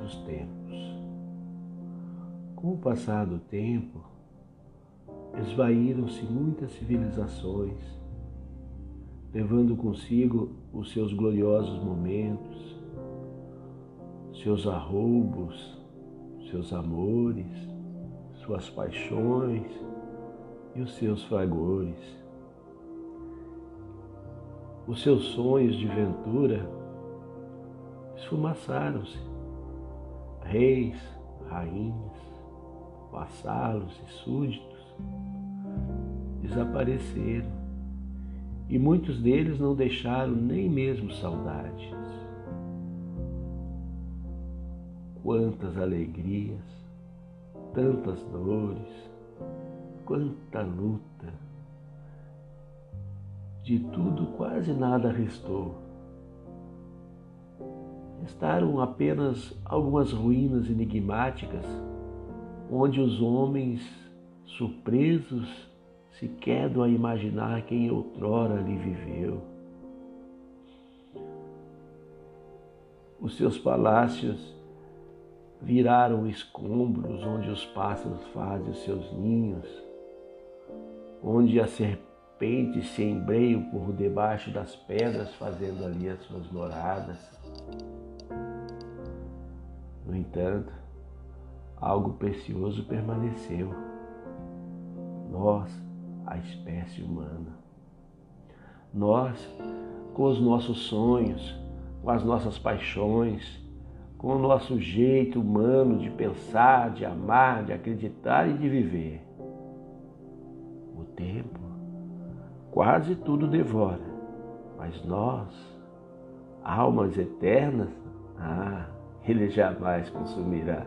dos tempos. Com o passar do tempo, esvaíram-se muitas civilizações, levando consigo os seus gloriosos momentos, seus arroubos, seus amores, suas paixões e os seus fragores. Os seus sonhos de ventura esfumaçaram-se. Reis, rainhas, vassalos e súditos desapareceram e muitos deles não deixaram nem mesmo saudades. Quantas alegrias, tantas dores, quanta luta. De tudo quase nada restou. Restaram apenas algumas ruínas enigmáticas, onde os homens, surpresos, se quedam a imaginar quem outrora ali viveu. Os seus palácios viraram escombros onde os pássaros fazem os seus ninhos, onde as serpentes se embreiam por debaixo das pedras, fazendo ali as suas moradas. Entanto, algo precioso permaneceu. Nós, a espécie humana. Nós, com os nossos sonhos, com as nossas paixões, com o nosso jeito humano de pensar, de amar, de acreditar e de viver. O tempo quase tudo devora, mas nós, almas eternas, ah, ele jamais consumirá.